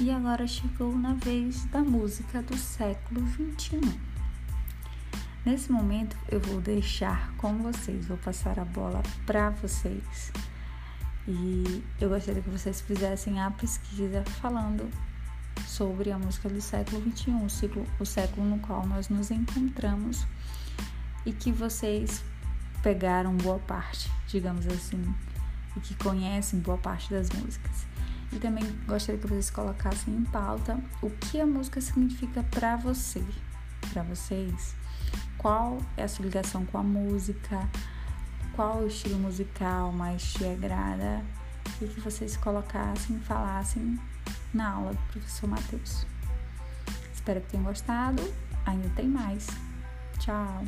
E agora chegou na vez da música do século 21. Nesse momento eu vou deixar com vocês, vou passar a bola para vocês. E eu gostaria que vocês fizessem a pesquisa falando sobre a música do século 21, o, ciclo, o século no qual nós nos encontramos e que vocês pegaram boa parte, digamos assim, e que conhecem boa parte das músicas. E também gostaria que vocês colocassem em pauta o que a música significa para você, para vocês. Qual é a sua ligação com a música? Qual o estilo musical mais te agrada? E que vocês colocassem, falassem na aula do professor Matheus. Espero que tenham gostado. Ainda tem mais. Tchau.